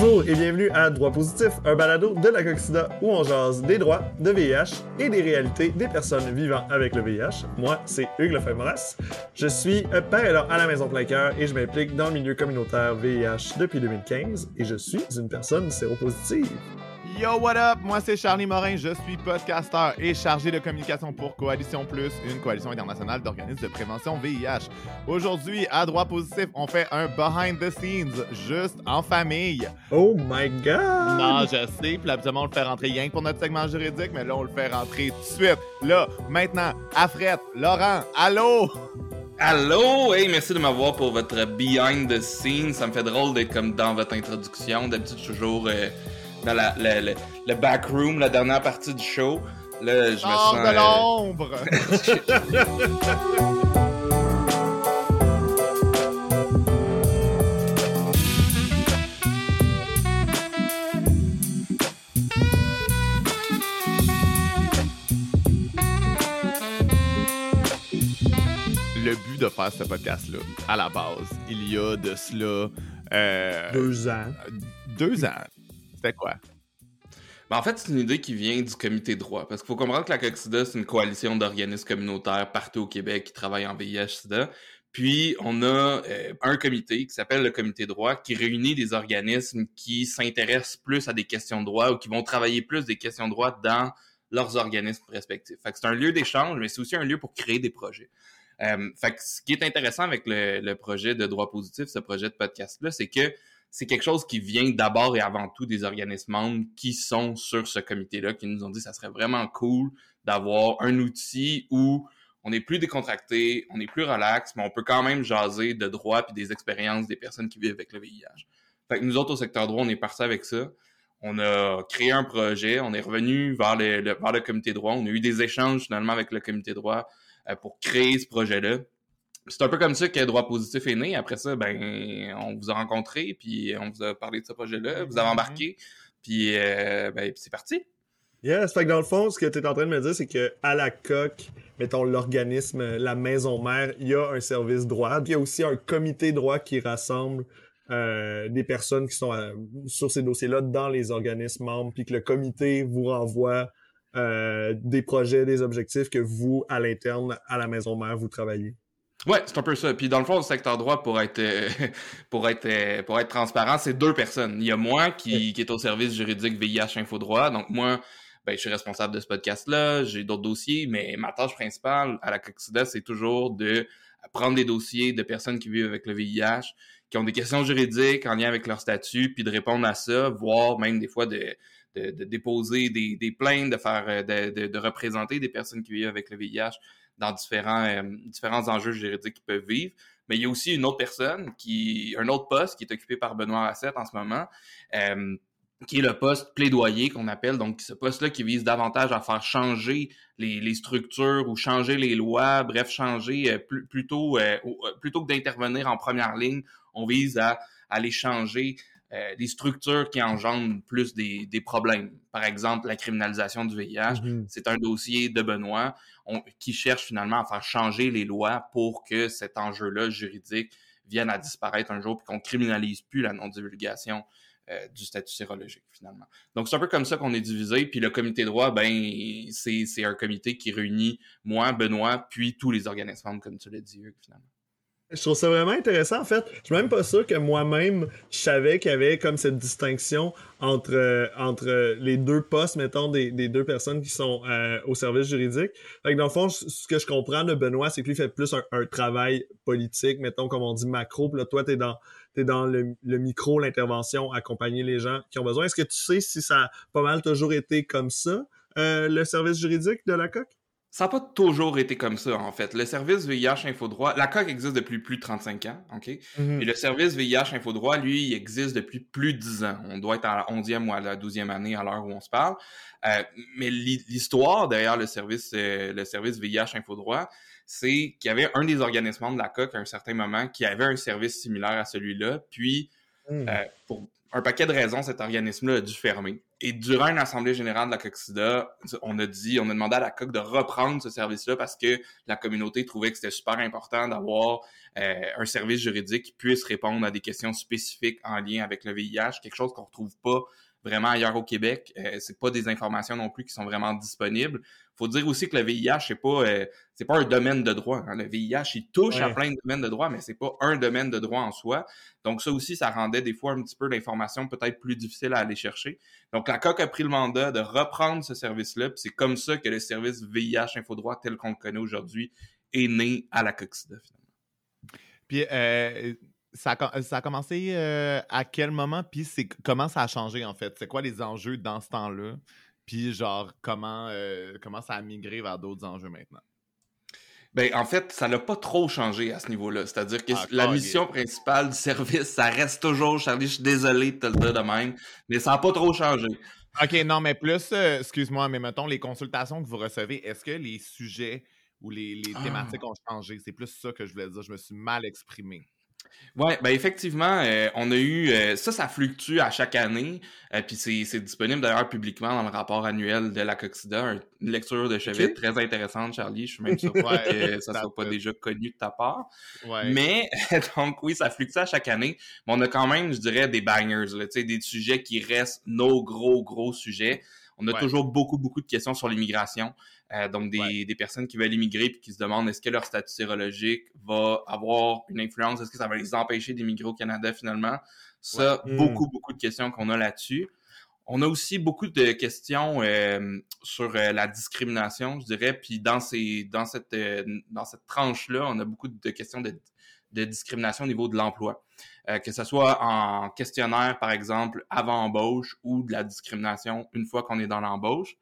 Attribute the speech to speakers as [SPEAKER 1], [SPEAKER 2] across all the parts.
[SPEAKER 1] Bonjour et bienvenue à Droit Positif, un balado de la Coxida où on jase des droits de VIH et des réalités des personnes vivant avec le VIH. Moi, c'est Hugues Lefebvre-Moras. Je suis euh, père et à la Maison Plaqueur et je m'implique dans le milieu communautaire VIH depuis 2015 et je suis une personne séropositive.
[SPEAKER 2] Yo, what up? Moi, c'est Charlie Morin. Je suis podcasteur et chargé de communication pour Coalition Plus, une coalition internationale d'organismes de prévention VIH. Aujourd'hui, à droit positif, on fait un behind the scenes, juste en famille.
[SPEAKER 1] Oh my god!
[SPEAKER 2] Non, je sais, puis habituellement, on le fait rentrer rien que pour notre segment juridique, mais là, on le fait rentrer tout de suite. Là, maintenant, Afret, Laurent, allô?
[SPEAKER 3] Allô! Hey, merci de m'avoir pour votre behind the scenes. Ça me fait drôle d'être comme dans votre introduction. D'habitude, je suis toujours. Euh, dans la, le, le, backroom, la dernière partie du show. Là, je me sens.
[SPEAKER 2] de euh, l'ombre! le but de faire ce podcast-là, à la base, il y a de cela.
[SPEAKER 1] Euh, deux ans.
[SPEAKER 2] Deux ans.
[SPEAKER 3] Ben, en fait, c'est une idée qui vient du comité droit. Parce qu'il faut comprendre que la COXIDA, c'est une coalition d'organismes communautaires partout au Québec qui travaillent en VIH-Sida. Puis, on a euh, un comité qui s'appelle le comité droit qui réunit des organismes qui s'intéressent plus à des questions de droit ou qui vont travailler plus des questions de droit dans leurs organismes respectifs. Fait c'est un lieu d'échange, mais c'est aussi un lieu pour créer des projets. Euh, ce qui est intéressant avec le, le projet de droit positif, ce projet de podcast-là, c'est que c'est quelque chose qui vient d'abord et avant tout des organismes membres qui sont sur ce comité-là, qui nous ont dit que ça serait vraiment cool d'avoir un outil où on est plus décontracté, on est plus relax, mais on peut quand même jaser de droit puis des expériences des personnes qui vivent avec le VIH. Fait que nous autres, au secteur droit, on est partis avec ça. On a créé un projet, on est revenu vers le, vers le comité droit, on a eu des échanges finalement avec le comité droit euh, pour créer ce projet-là c'est un peu comme ça que Droit Positif est né. Après ça, ben, on vous a rencontré, puis on vous a parlé de ce projet-là, vous avez mm-hmm. embarqué, puis euh, ben, c'est parti.
[SPEAKER 1] Yes, fait que dans le fond, ce que tu es en train de me dire, c'est que à la coque, mettons l'organisme, la maison mère, il y a un service droit, puis il y a aussi un comité droit qui rassemble euh, des personnes qui sont euh, sur ces dossiers-là dans les organismes membres, puis que le comité vous renvoie des projets, des objectifs que vous, à l'interne, à la maison mère, vous travaillez.
[SPEAKER 3] Ouais, c'est un peu ça. Puis dans le fond, le secteur droit, pour être euh, pour être euh, pour être transparent, c'est deux personnes. Il y a moi qui, qui est au service juridique VIH Info Droit. Donc moi, ben, je suis responsable de ce podcast-là, j'ai d'autres dossiers, mais ma tâche principale à la COXIDA, c'est toujours de prendre des dossiers de personnes qui vivent avec le VIH, qui ont des questions juridiques en lien avec leur statut, puis de répondre à ça, voire même des fois de, de, de déposer des, des plaintes, de faire euh, de, de, représenter des personnes qui vivent avec le VIH dans différents, euh, différents enjeux juridiques qu'ils peuvent vivre. Mais il y a aussi une autre personne, qui, un autre poste qui est occupé par Benoît Asset en ce moment, euh, qui est le poste plaidoyer qu'on appelle. Donc, ce poste-là qui vise davantage à faire changer les, structures ou changer les lois, bref, changer euh, plutôt, plutôt que d'intervenir en première ligne, on vise à, à changer euh, des structures qui engendrent plus des, des, problèmes. Par exemple, la criminalisation du VIH, mhm. c'est un dossier de Benoît qui cherche finalement à faire changer les lois pour que cet enjeu-là juridique vienne à disparaître un jour puis qu'on criminalise plus la non-divulgation euh, du statut sérologique finalement. Donc c'est un peu comme ça qu'on est divisé. Puis le comité droit, ben c'est un comité qui réunit moi, Benoît, puis tous les organismes comme tu l'as dit, finalement.
[SPEAKER 1] Je trouve ça vraiment intéressant. En fait, je suis même pas sûr que moi-même, je savais qu'il y avait comme cette distinction entre, euh, entre les deux postes, mettons, des, des deux personnes qui sont euh, au service juridique. Fait que dans le fond, ce que je comprends de Benoît, c'est que lui fait plus un, travail politique, mettons, comme on dit macro. Puis là, toi, t'es dans, t'es dans le, le micro, l'intervention, accompagner les gens qui ont besoin. Est-ce que tu sais si ça a pas mal toujours été comme ça, euh, le service juridique de la COC?
[SPEAKER 3] Ça n'a pas toujours été comme ça, en fait. Le service VIH Infodroit, la COC existe depuis plus de 35 ans, OK? Et le service VIH Infodroit, lui, il existe depuis plus de 10 ans. On doit être à la 11e ou à la 12e année à l'heure où on se parle. Euh, mais l'histoire derrière le service, euh, le service VIH Infodroit, c'est qu'il y avait un des organismes de la COC à un certain moment qui avait un service similaire à celui-là. Puis, mm. euh, pour un paquet de raisons, cet organisme-là a dû fermer. Et durant une assemblée générale de la COXIDA, on a dit, on a demandé à la COC de reprendre ce service-là parce que la communauté trouvait que c'était super important d'avoir euh, un service juridique qui puisse répondre à des questions spécifiques en lien avec le VIH, quelque chose qu'on retrouve pas vraiment ailleurs au Québec. Euh, c'est pas des informations non plus qui sont vraiment disponibles. Faut dire aussi que le VIH c'est pas euh, c'est pas un domaine de droit. Hein. Le VIH il touche à plein de domaines de droit, mais c'est pas un domaine de droit en soi. Donc ça aussi ça rendait des fois un petit peu l'information peut-être plus difficile à aller chercher. Donc la COC a pris le mandat de reprendre ce service-là. C'est comme ça que le service VIH Infodroit tel qu'on le connaît aujourd'hui est né à la COCSIDA finalement.
[SPEAKER 2] Puis euh, ça, a, ça a commencé euh, à quel moment? Puis c'est comment ça a changé en fait? C'est quoi les enjeux dans ce temps-là? Puis genre comment, euh, comment ça a migré vers d'autres enjeux maintenant?
[SPEAKER 3] Ben, en fait, ça n'a pas trop changé à ce niveau-là. C'est-à-dire que ah, la mission principale du service, ça reste toujours, Charlie, je suis désolé de te le dire de même, mais ça n'a pas trop changé.
[SPEAKER 2] OK, non, mais plus, euh, excuse-moi, mais mettons, les consultations que vous recevez, est-ce que les sujets ou les, les ah. thématiques ont changé? C'est plus ça que je voulais dire. Je me suis mal exprimé.
[SPEAKER 3] Oui, ben effectivement, euh, on a eu euh, ça, ça fluctue à chaque année, euh, puis c'est disponible d'ailleurs publiquement dans le rapport annuel de la Coxida, une lecture de chevet très intéressante, Charlie. Je suis même surpris que ça soit pas déjà connu de ta part. Mais donc oui, ça fluctue à chaque année, mais on a quand même, je dirais, des bangers, là, des sujets qui restent nos gros gros sujets. On a toujours beaucoup, beaucoup de questions sur l'immigration. Euh, donc, des, des, personnes qui veulent immigrer et qui se demandent est-ce que leur statut sérologique va avoir une influence, est-ce que ça va les empêcher d'immigrer au Canada finalement? Ça, hmm. beaucoup, beaucoup de questions qu'on a là-dessus. On a aussi beaucoup de questions euh, sur euh, la discrimination, je dirais, puis dans ces dans cette dans cette tranche-là, on a beaucoup de questions de, de discrimination au niveau de l'emploi. Que ce soit en questionnaire, par exemple, avant embauche ou de la discrimination une fois qu'on est dans l'embauche.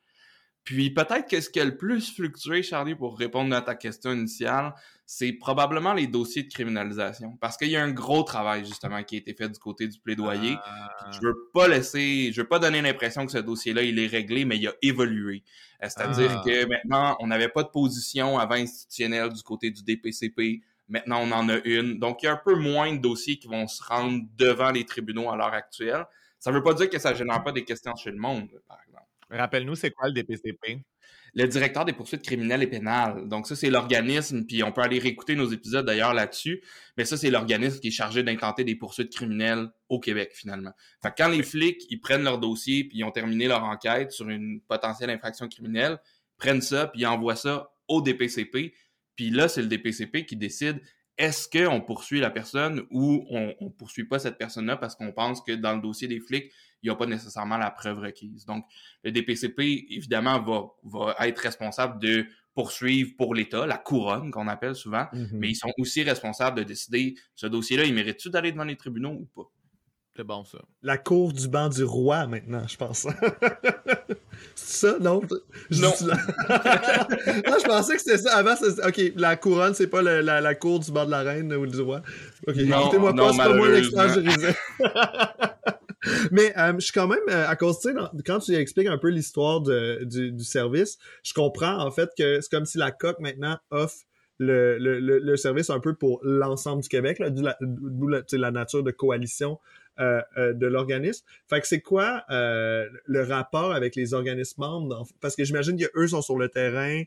[SPEAKER 3] Puis peut-être que ce qui a le plus fluctué, Charlie, pour répondre à ta question initiale, c'est probablement les dossiers de criminalisation. Parce qu'il y a un gros travail, justement, qui a été fait du côté du plaidoyer. Je veux pas laisser, je veux pas donner l'impression que ce dossier-là, il est réglé, mais il a évolué. Euh, c'est-à-dire ah. que maintenant, on n'avait pas de position avant institutionnelle du côté du DPCP. Maintenant, on en a une. Donc, il y a un peu moins de dossiers qui vont se rendre devant les tribunaux à l'heure actuelle. Ça veut pas dire que ça génère pas des questions chez le monde, par exemple.
[SPEAKER 2] Rappelle-nous, c'est quoi le DPCP?
[SPEAKER 3] Le directeur des poursuites criminelles et pénales. Donc ça, c'est l'organisme, puis on peut aller réécouter nos épisodes d'ailleurs là-dessus, mais ça, c'est l'organisme qui est chargé d'intenter des poursuites criminelles au Québec, finalement. Fait que quand les flics, ils prennent leur dossier, puis ils ont terminé leur enquête sur une potentielle infraction criminelle, prennent ça, puis ils envoient ça au DPCP, puis là, c'est le DPCP qui décide est-ce qu'on poursuit la personne ou on, on poursuit pas cette personne-là parce qu'on pense que dans le dossier des flics, il n'y a pas nécessairement la preuve requise. Donc, le DPCP, évidemment, va, va être responsable de poursuivre pour l'État, la couronne qu'on appelle souvent, mm-hmm. mais ils sont aussi responsables de décider ce dossier-là, il mérite-tu d'aller devant les tribunaux ou pas?
[SPEAKER 2] C'est bon, ça.
[SPEAKER 1] La cour du banc du roi, maintenant, je pense. c'est ça? Non?
[SPEAKER 3] non.
[SPEAKER 1] je pensais que c'était ça. Avant, OK, la couronne, c'est pas la, la, cour du banc de la reine ou du roi. OK, écoutez-moi pas, c'est pas moi Mais euh, je suis quand même, euh, à cause, tu sais, quand tu expliques un peu l'histoire du, du, service, je comprends en fait que c'est comme si la COC maintenant offre le, le, le, service un peu pour l'ensemble du Québec, d'où la, la, nature de coalition de l'organisme. Fait que c'est quoi euh, le rapport avec les organismes membres? Parce que j'imagine qu'eux sont sur le terrain,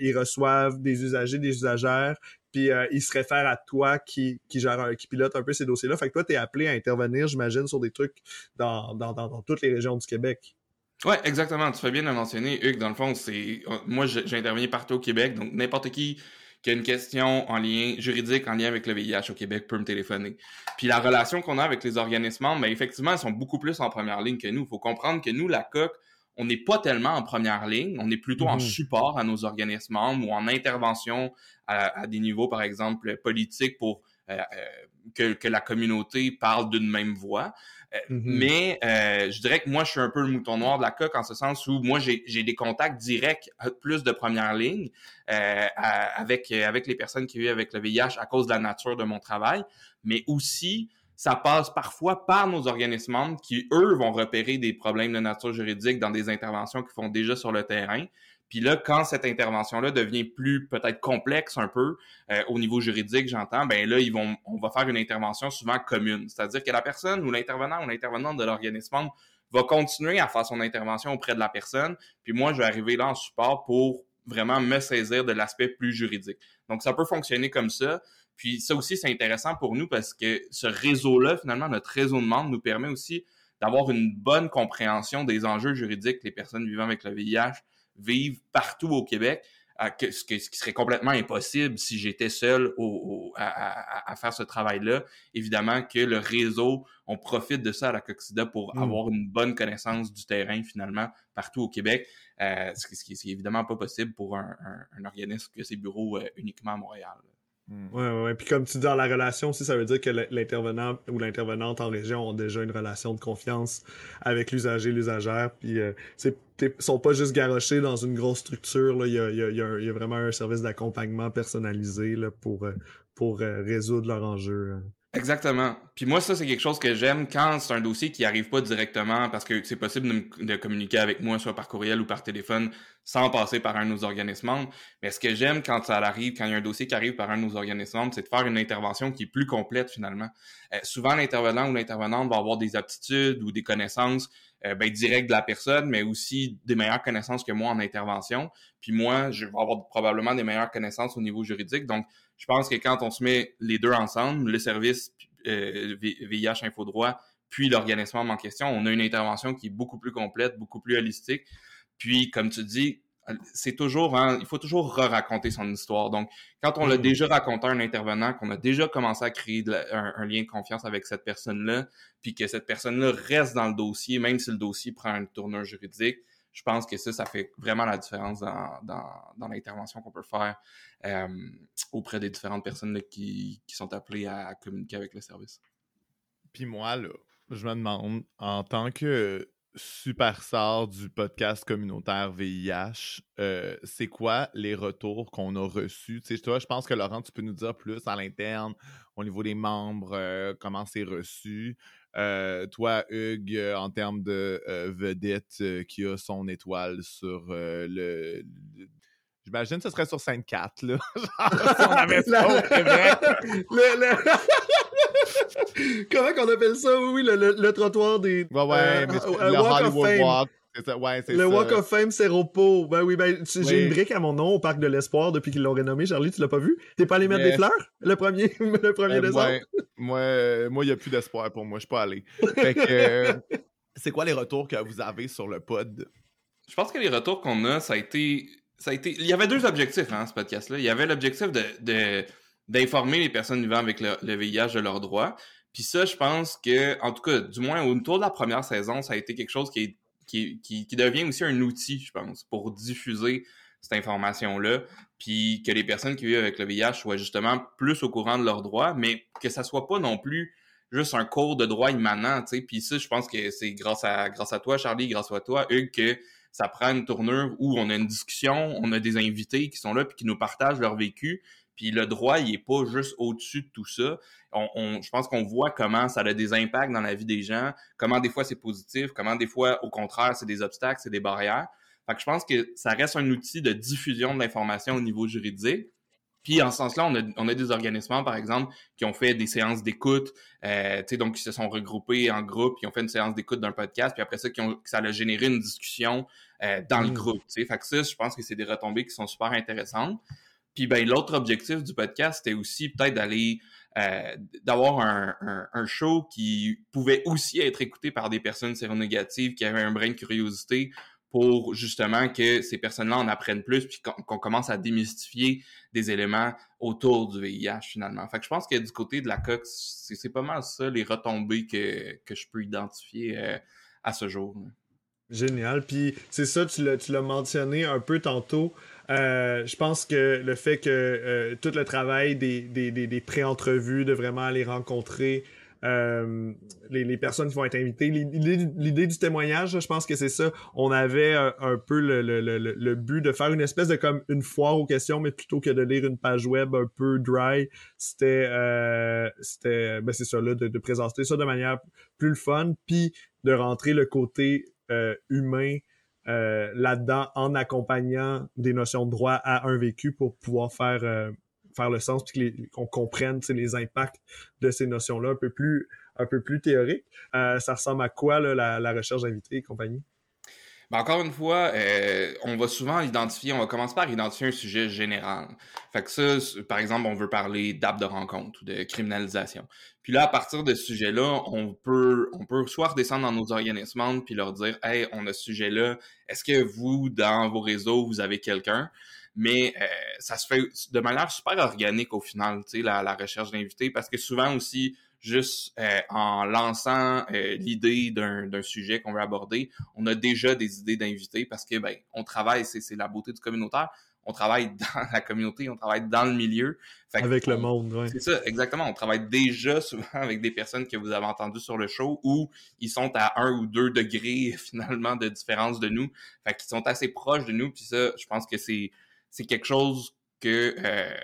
[SPEAKER 1] ils reçoivent des usagers, des usagères, puis ils se réfèrent à toi qui, qui gère qui pilote un peu ces dossiers-là. Fait que toi, tu es appelé à intervenir, j'imagine, sur des trucs dans, dans, dans, toutes les régions du Québec.
[SPEAKER 3] Ouais, exactement. Tu fais bien de mentionner, Hugues. Dans le fond, c'est moi, j'ai intervenu partout au Québec, donc n'importe qui qui a une question en lien juridique, en lien avec le VIH au Québec, peut me téléphoner. Puis la relation qu'on a avec les organismes membres, ben, effectivement, ils sont beaucoup plus en première ligne que nous. Il faut comprendre que nous, la COC, on n'est pas tellement en première ligne, on est plutôt en mhm. support à nos organismes membres ou en intervention à, des niveaux, par exemple, politiques pour euh, euh, que, que, la communauté parle d'une même voix. Euh, mm-hmm. Mais euh, je dirais que moi, je suis un peu le mouton noir de la coque en ce sens où moi, j'ai des contacts directs, euh, plus de première ligne, euh, avec, avec les personnes qui vivent avec le VIH à cause de la nature de mon travail, mais aussi ça passe parfois par nos organismes membres qui, eux, vont repérer des problèmes de nature juridique dans des interventions qu'ils font déjà sur le terrain. Puis là, quand cette intervention-là devient plus peut-être complexe un peu euh, au niveau juridique, j'entends, ben là, ils vont, on va faire une intervention souvent commune. C'est-à-dire que la personne ou l'intervenant ou l'intervenante de l'organisme va continuer à faire son intervention auprès de la personne, puis moi, je vais arriver là en support pour vraiment me saisir de l'aspect plus juridique. Donc, ça peut fonctionner comme ça. Puis ça aussi, c'est intéressant pour nous parce que ce réseau-là, finalement, notre réseau de membres nous permet aussi d'avoir une bonne compréhension des enjeux juridiques que les personnes vivant avec le VIH vivent partout au Québec ce, qui serait complètement impossible si j'étais seul à, faire ce travail-là. Évidemment que le réseau, on profite de ça à la Coxida pour mm. avoir une bonne connaissance du terrain finalement partout au Québec, euh, ce, qui, est évidemment pas possible pour un, organisme qui a ses bureaux euh, uniquement à Montréal.
[SPEAKER 1] Hmm. Oui, Ouais, ouais, Puis comme tu dis dans la relation aussi, ça veut dire que l'intervenant ou l'intervenante en région ont déjà une relation de confiance avec l'usager, l'usagère. Puis euh, sont pas juste garochés dans une grosse structure. Il, y a, y a, vraiment un service d'accompagnement personnalisé là, pour, euh, pour euh, résoudre leurs enjeux. Hein.
[SPEAKER 3] Exactement. Puis moi, ça, c'est quelque chose que j'aime quand c'est un dossier qui arrive pas directement parce que c'est possible de, communiquer avec moi, soit par courriel ou par téléphone, sans passer par un de nos organismes membres. Mais ce que j'aime quand ça arrive, quand il y a un dossier qui arrive par un de nos organismes membres, c'est de faire une intervention qui est plus complète finalement. Euh, souvent, l'intervenant ou l'intervenante va avoir des aptitudes ou des connaissances euh, ben, directes de la personne, mais aussi des meilleures connaissances que moi en intervention. Puis moi, je vais avoir probablement des meilleures connaissances au niveau juridique. Donc, je pense que quand on se met les deux ensemble, le service euh, VIH Info Droit, puis l'organisme en question, on a une intervention qui est beaucoup plus complète, beaucoup plus holistique. Puis, comme tu dis, c'est toujours, hein, il faut toujours re-raconter son histoire. Donc, quand on l'a mm. déjà raconté à un intervenant, qu'on a déjà commencé à créer un, lien de confiance avec cette personne-là, puis que cette personne-là reste dans le dossier, même si le dossier prend une tournure juridique, je pense que ça, ça fait vraiment la différence dans, dans, l'intervention qu'on peut faire euh, auprès des différentes personnes qui, qui, sont appelées à communiquer avec le service.
[SPEAKER 2] Puis moi, là, je me demande, en tant que superstar du podcast communautaire VIH, euh, c'est quoi les retours qu'on a reçus? Tu sais, toi, je pense que Laurent, tu peux nous dire plus à l'interne, au niveau des membres, euh, comment c'est reçu. Euh, toi, Hugues, en termes de vedette qui a son étoile sur le, J'imagine que ce serait sur scène 4, là. si on avait ça au
[SPEAKER 1] Comment qu'on appelle ça? Oui, le, le, trottoir des...
[SPEAKER 2] Ouais, ouais, mais le Hollywood Walk
[SPEAKER 1] le Walk of Fame Seropo. Ben oui, ben j'ai une brique à mon nom au Parc de l'Espoir depuis qu'ils l'ont rénommé. Charlie, tu l'as pas vu? T'es pas allé mettre des fleurs le premier, le premier euh, décembre?
[SPEAKER 2] Moi, moi, il n'y a plus d'espoir pour moi. Je suis pas allé. Fait que, euh, c'est quoi les retours que vous avez sur le pod?
[SPEAKER 3] Je pense que les retours qu'on a, ça a été. Ça a été... Il y avait deux objectifs, hein, ce podcast-là. Il y avait l'objectif de, d'informer les personnes vivant avec le, VIH de leurs droits. Puis ça, je pense que, en tout cas, du moins autour de la première saison, ça a été quelque chose qui qui, devient aussi un outil, je pense, pour diffuser cette information-là, puis que les personnes qui vivent avec le VIH soient justement plus au courant de leurs droits, mais que ça soit pas non plus juste un cours de droit immanent, tu sais. Puis ça, je pense que c'est grâce à grâce à toi, Charlie, grâce à toi, Hugues, que ça prend une tournure où on a une discussion, on a des invités qui sont là puis qui nous partagent leur vécu, puis le droit, il est pas juste au-dessus de tout ça. On, je pense qu'on voit comment ça a des impacts dans la vie des gens, comment des fois c'est positif, comment des fois, au contraire, c'est des obstacles, c'est des barrières. Fait que je pense que ça reste un outil de diffusion de l'information au niveau juridique. Puis en ce sens-là, on a, on a, des organismes, par exemple, qui ont fait des séances d'écoute, euh, donc qui se sont regroupés en groupe, qui ont fait une séance d'écoute d'un podcast, puis après ça, qui ont, ça a généré une discussion euh, dans le mmh. groupe. Fait que ça, je pense que c'est des retombées qui sont super intéressantes. Puis ben, l'autre objectif du podcast, c'était aussi peut-être d'aller euh, d'avoir un, un, show qui pouvait aussi être écouté par des personnes séronégatives qui avaient un brin de curiosité pour justement que ces personnes-là en apprennent plus puis qu'on commence à démystifier des éléments autour du VIH finalement. Fait que je pense que du côté de la COX, c'est pas mal ça les retombées que, que je peux identifier euh, à ce jour.
[SPEAKER 1] Génial. Puis c'est ça, tu l'as mentionné un peu tantôt. Euh, je pense que le fait que euh, tout le travail des, des, des, pré-entrevues, de vraiment aller rencontrer euh, les, les, personnes qui vont être invitées, l'idée du témoignage, je pense que c'est ça. On avait un, peu le, le, le, le, but de faire une espèce de comme une foire aux questions, mais plutôt que de lire une page web un peu dry, c'était c'était ben c'est ça là, de, de, présenter ça de manière plus le fun, puis de rentrer le côté humain euh, là-dedans en accompagnant des notions de droit à un vécu pour pouvoir faire euh, faire le sens puis qu'on comprenne les impacts de ces notions-là un peu plus un peu plus théoriques. ça ressemble à quoi là, la, recherche d'invités et compagnie?
[SPEAKER 3] Ben encore une fois, euh, on va souvent identifier, on va commencer par identifier un sujet général. Fait que ça, par exemple, on veut parler d'app de rencontre ou de criminalisation. Puis là, à partir de ce sujet-là, on peut, on peut soit redescendre dans nos organismes puis leur dire, hey, on a ce sujet-là. Est-ce que vous, dans vos réseaux, vous avez quelqu'un? mais euh, ça se fait de manière super organique au final, tu sais, la, la recherche d'invités, parce que souvent aussi, juste euh, en lançant euh, l'idée d'un sujet qu'on veut aborder, on a déjà des idées d'invités parce que ben on travaille, c'est la beauté du communautaire. On travaille dans la communauté, on travaille dans le milieu.
[SPEAKER 1] avec le monde, oui.
[SPEAKER 3] C'est ça, exactement. On travaille déjà souvent avec des personnes que vous avez entendues sur le show où ils sont à un ou deux degrés finalement de différence de nous. Fait qu'ils sont assez proches de nous. Puis ça, je pense que c'est c'est quelque chose que euh,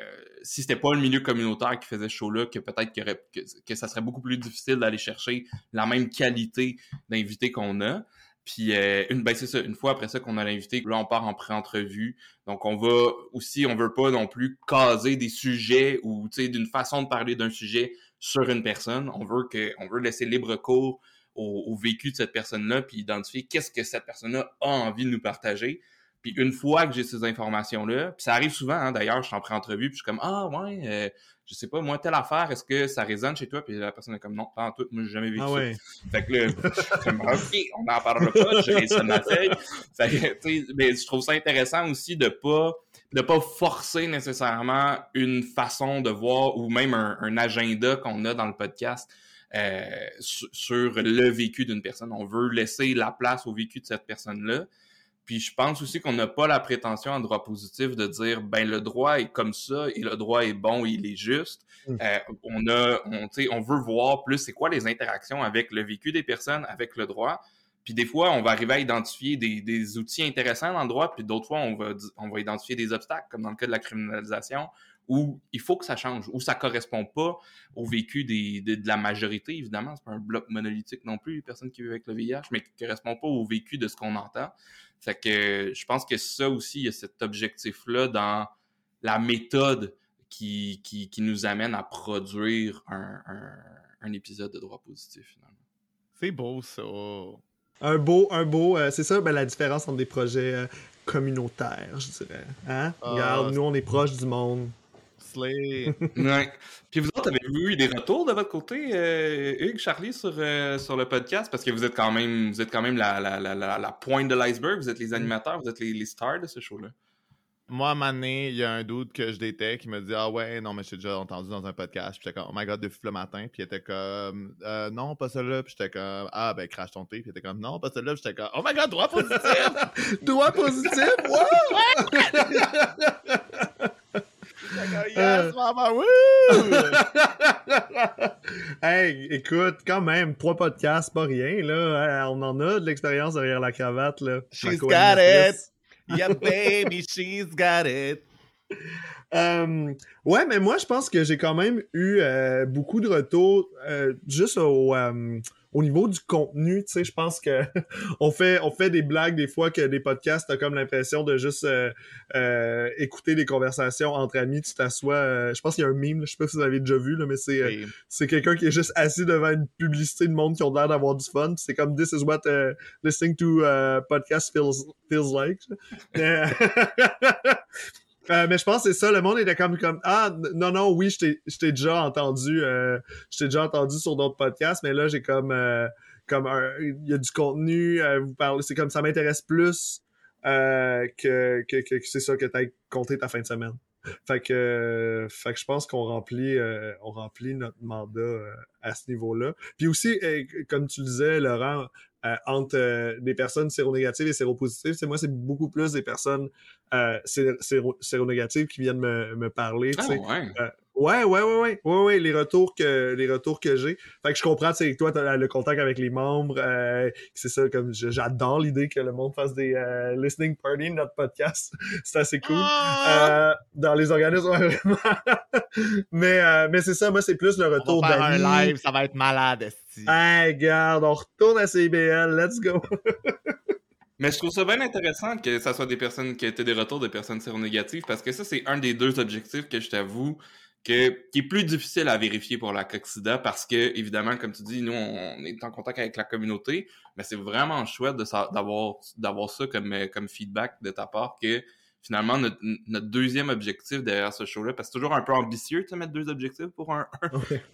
[SPEAKER 3] si c'était pas le milieu communautaire qui faisait ce show-là, que peut-être que, que, ça serait beaucoup plus difficile d'aller chercher la même qualité d'invité qu'on a. Puis euh, une, ben c'est ça, une fois après ça qu'on a l'invité, là on part en pré-entrevue. Donc on va aussi, on veut pas non plus caser des sujets ou d'une façon de parler d'un sujet sur une personne. On veut que, on veut laisser libre cours au, au vécu de cette personne-là, puis identifier qu'est-ce que cette personne-là a envie de nous partager. Puis une fois que j'ai ces informations-là, puis ça arrive souvent, hein, d'ailleurs, je suis en pré-entrevue, puis je suis comme Ah ouais, euh, je sais pas, moi, telle affaire, est-ce que ça résonne chez toi? Puis la personne est comme non, pas en tout, moi j'ai jamais vécu ah ouais. ça. Fait que là, comme OK, on n'en parlera pas, j'ai ça de ma feuille. Fait que, mais je trouve ça intéressant aussi de pas de pas forcer nécessairement une façon de voir ou même un, agenda qu'on a dans le podcast. Euh, sur le vécu d'une personne. On veut laisser la place au vécu de cette personne-là. Puis je pense aussi qu'on n'a pas la prétention en droit positif de dire ben le droit est comme ça et le droit est bon, il est juste. Mmh. Euh, on a, on, on veut voir plus c'est quoi les interactions avec le vécu des personnes, avec le droit. Puis des fois, on va arriver à identifier des, des outils intéressants dans le droit, puis d'autres fois, on va, on va identifier des obstacles, comme dans le cas de la criminalisation, où il faut que ça change, où ça correspond pas au vécu des, de, la majorité, évidemment. C'est pas un bloc monolithique non plus, personne qui vit avec le VIH, mais qui correspond pas au vécu de ce qu'on entend. Fait que je pense que ça aussi, il y a cet objectif-là dans la méthode qui, qui, qui, nous amène à produire un, un, épisode de droit positif, finalement.
[SPEAKER 2] C'est beau, ça.
[SPEAKER 1] Un beau, un beau, euh, c'est ça ben, la différence entre des projets euh, communautaires, je dirais. Hein? Ah, Regarde, nous, on est proche du monde.
[SPEAKER 3] Ouais. Puis vous autres, avez-vous eu des retours de votre côté, euh, Hugues, Charlie, sur, euh, sur le podcast? Parce que vous êtes quand même, vous êtes quand même la, la, la, la pointe de l'iceberg, vous êtes les animateurs, vous êtes les, les stars de ce show-là.
[SPEAKER 2] Moi, à un moment donné, il y a un doute que je détecte qui me dit Ah ouais, non, mais j'ai déjà entendu dans un podcast. Puis j'étais comme Oh my god, depuis le matin. Puis il était comme euh, Non, pas celle-là. Puis j'étais comme Ah ben, crache ton thé. Puis il était comme Non, pas celle-là. Puis j'étais comme Oh my god, droit positif
[SPEAKER 1] Droit positif Wow
[SPEAKER 2] Yes, maman,
[SPEAKER 1] hey, écoute, quand même, trois podcasts, pas rien, là. On en a de l'expérience derrière la cravate, là.
[SPEAKER 2] She's got it! Yeah, baby, she's got it.
[SPEAKER 1] Euh, ouais, mais moi, je pense que j'ai quand même eu euh, beaucoup de retours euh, juste au, au niveau du contenu, tu sais, je pense que on fait on fait des blagues des fois que des podcasts, t'as comme l'impression de juste euh, euh, écouter des conversations entre amis, tu t'assois. Euh, je pense qu'il y a un meme, je sais pas si vous avez déjà vu là, mais c'est c'est quelqu'un qui est juste assis devant une publicité de monde qui ont l'air d'avoir du fun. C'est comme this is what listening to podcast feels feels like. Euh, mais je pense que c'est ça, le monde était comme comme Ah non, non, oui, je t'ai déjà entendu euh, je t'ai déjà entendu sur d'autres podcasts, mais là j'ai comme euh, comme il y a du contenu, euh, vous parlez, c'est comme ça m'intéresse plus que, que, que, c'est ça que t'as compté ta fin de semaine. Fait que, fait que je pense qu'on remplit, on remplit notre mandat à ce niveau-là. Puis aussi, comme tu le disais, Laurent, euh, entre euh, des personnes séronégatives et séropositives. C'est moi, c'est beaucoup plus des personnes euh, séronégatives qui viennent me, me parler. Ouais. Ouais, ouais, ouais, ouais, ouais, ouais, les retours que, les retours que j'ai. Fait que je comprends, tu sais, toi, t'as le contact avec les membres, euh, c'est ça, comme j'adore l'idée que le monde fasse des euh, listening party de notre podcast. c'est assez cool. Ah! Euh, dans les organismes, vraiment. mais, euh, mais c'est ça, moi, c'est plus le retour
[SPEAKER 2] d'amis. un live, ça va être malade, esti.
[SPEAKER 1] Hey, garde, on retourne à CBL, let's go.
[SPEAKER 3] Mais je trouve ça bien intéressant que ça soit des personnes qui étaient des retours de personnes séronégatives parce que ça, c'est un des deux objectifs que je t'avoue que, qui est plus difficile à vérifier pour la coxida parce que, évidemment, comme tu dis, nous, on est en contact avec la communauté, mais c'est vraiment chouette d'avoir d'avoir ça comme, comme feedback de ta part que finalement, notre, notre, deuxième objectif derrière ce show-là, parce que c'est toujours un peu ambitieux de mettre deux objectifs pour un,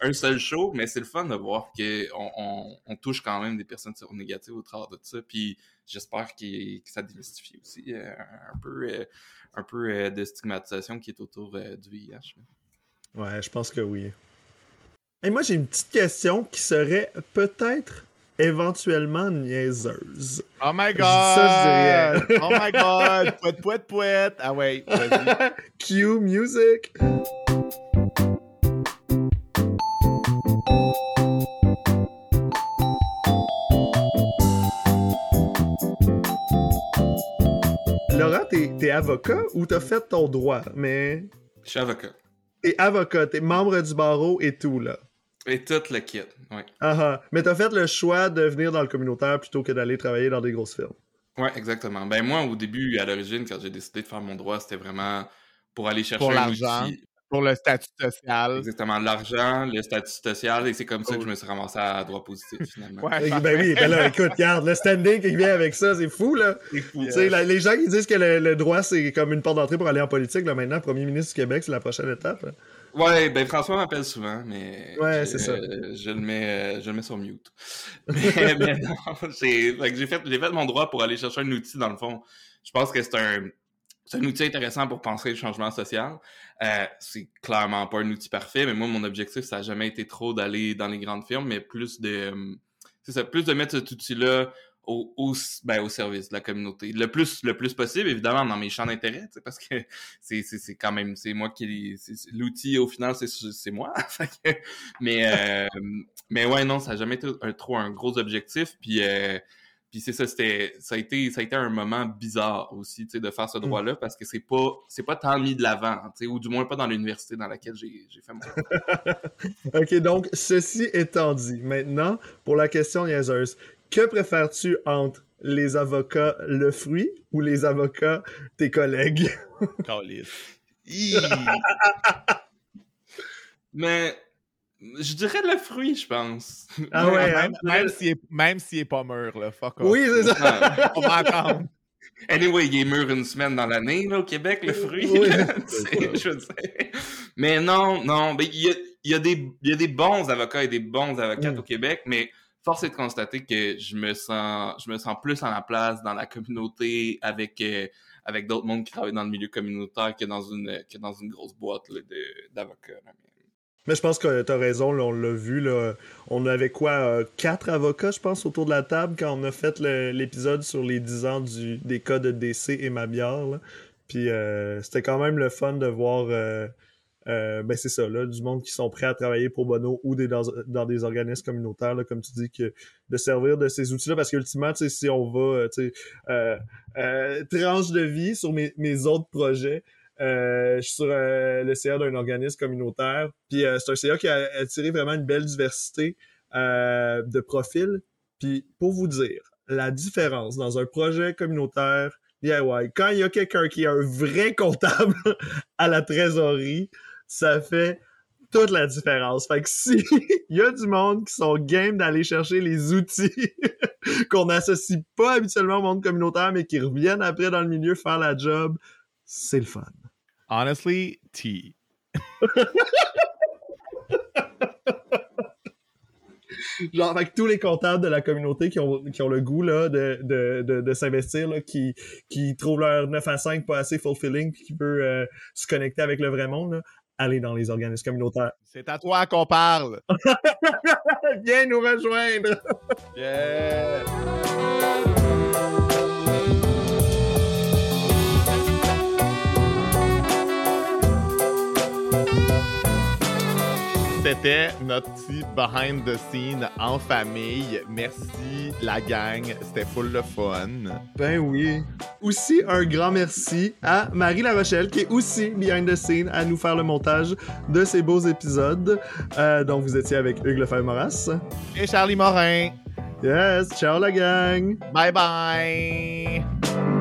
[SPEAKER 3] un, seul show, mais c'est le fun de voir qu'on on, on, touche quand même des personnes négatives au travers de ça. Puis j'espère que ça démystifie aussi euh, un peu, euh, un peu euh, de stigmatisation qui est autour du VIH.
[SPEAKER 1] Ouais, je pense que oui. Et moi, j'ai une petite question qui serait peut-être éventuellement niaiseuse.
[SPEAKER 2] Oh my god! oh my god! Pouette, pouette, pouette! Ah ouais, vas-y.
[SPEAKER 1] Cue music! Laurent, t'es avocat ou t'as fait ton droit, mais...
[SPEAKER 3] Je suis avocat.
[SPEAKER 1] T'es avocat, t'es membre du barreau et tout, là.
[SPEAKER 3] Et tout le kit, oui.
[SPEAKER 1] Ah, ah. Mais t'as fait le choix de venir dans le communautaire plutôt que d'aller travailler dans des grosses firmes.
[SPEAKER 3] Ouais, exactement. Ben moi, au début, à l'origine, quand j'ai décidé de faire mon droit, c'était vraiment pour aller chercher
[SPEAKER 2] pour l'argent, pour le statut social.
[SPEAKER 3] Exactement, l'argent, le statut social, et c'est comme ça que je me suis ramassé à droit positif, finalement.
[SPEAKER 1] Ouais, ben oui, ben là, écoute, regarde, le standing qui vient avec ça, c'est fou, là. C'est fou. les gens qui disent que le, droit, c'est comme une porte d'entrée pour aller en politique, là, maintenant, premier ministre du Québec, c'est la prochaine étape.
[SPEAKER 3] Ouais, ben François m'appelle souvent, mais
[SPEAKER 1] ouais, c'est ça.
[SPEAKER 3] je le mets, je le mets sur mute. mais, mais non, j'ai fait, j'ai fait mon droit pour aller chercher un outil dans le fond. Je pense que c'est un, c'est un outil intéressant pour penser le changement social. Euh, c'est clairement pas un outil parfait, mais moi mon objectif ça a jamais été trop d'aller dans les grandes firmes, mais plus de, c'est ça, plus de mettre cet outil-là au, au, ben, au service de la communauté. Le plus, le plus possible, évidemment, dans mes champs d'intérêt, parce que c'est, c'est, c'est quand même, c'est moi qui, l'outil au final, c'est, c'est moi. mais, euh, mais ouais, non, ça n'a jamais été un, trop un gros objectif. Puis, euh, puis c'est ça, c'était, ça a été, ça a été un moment bizarre aussi, tu sais, de faire ce mmh. droit-là, parce que c'est pas, c'est pas tant mis de l'avant, tu sais, ou du moins pas dans l'université dans laquelle j'ai, j'ai fait mon.
[SPEAKER 1] ok, donc ceci étant dit, maintenant pour la question niaiseuse, que préfères-tu entre les avocats le fruit ou les avocats tes collègues?
[SPEAKER 3] Mais je dirais le fruit, je pense.
[SPEAKER 2] Ah ouais, même, hein? même s'il est, pas mûr, là. Fuck off.
[SPEAKER 1] Oui, c'est ça.
[SPEAKER 2] On va attendre.
[SPEAKER 3] Anyway, il est mûr une semaine dans l'année, là, au Québec, le fruit. Oui, je sais. Mais non, non. Il y a, y, a des, y a des bons avocats et des bons avocats mm. au Québec, mais force est de constater que je me sens, je me sens plus en la place dans la communauté avec, euh, avec d'autres mondes qui travaillent dans le milieu communautaire que dans une, que dans une grosse boîte d'avocats.
[SPEAKER 1] Mais je pense que tu as raison, on l'a vu. Là, on avait quoi euh, Quatre avocats, je pense, autour de la table quand on a fait l'épisode sur les 10 ans du, des cas de décès et Mabiard. Puis euh, c'était quand même le fun de voir euh, ben c'est ça, là, du monde qui sont prêts à travailler pour Bono ou des, dans, des organismes communautaires, là, comme tu dis, que de servir de ces outils-là, parce qu'ultimement, si on va, euh, tu euh, euh, tranche de vie sur mes, mes autres projets, euh, je suis sur le CA d'un organisme communautaire, puis c'est un CA qui a attiré vraiment une belle diversité de profils, puis pour vous dire, la différence dans un projet communautaire DIY, quand il y a quelqu'un qui est un vrai comptable à la trésorerie, ça fait toute la différence. Fait que si il y a du monde qui sont game d'aller chercher les outils qu'on n'associe pas habituellement au monde communautaire, mais qui reviennent après dans le milieu faire la job, c'est le fun.
[SPEAKER 2] Honestly, T.
[SPEAKER 1] genre avec tous les comptables de la communauté qui ont, qui ont le goût là, de, de, de, de s'investir, qui, qui trouvent leur 9 à 5 pas assez fulfilling puis qui peut euh, se connecter avec le vrai monde, là, aller dans les organismes communautaires.
[SPEAKER 2] C'est à toi qu'on parle.
[SPEAKER 1] Viens nous rejoindre.
[SPEAKER 2] yeah. C'était notre petit behind the scene en famille. Merci la gang, c'était full de fun.
[SPEAKER 1] Ben oui. Aussi un grand merci à Marie La Rochelle qui est aussi behind the scene à nous faire le montage de ces beaux épisodes. Euh, donc vous étiez avec Hugues Lefebvre-Moras
[SPEAKER 2] et Charlie Morin.
[SPEAKER 1] Yes, ciao la gang!
[SPEAKER 2] Bye bye!